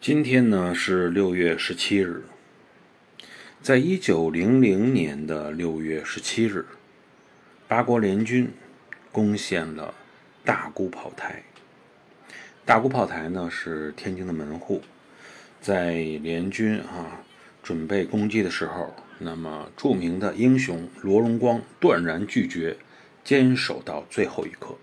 今天呢是六月十七日。在一九零零年的六月十七日八国联军攻陷了大沽炮台。大沽炮台呢是天津的门户在联军啊准备攻击的时候那么著名的英雄罗荣光断然拒绝坚守到最后一刻。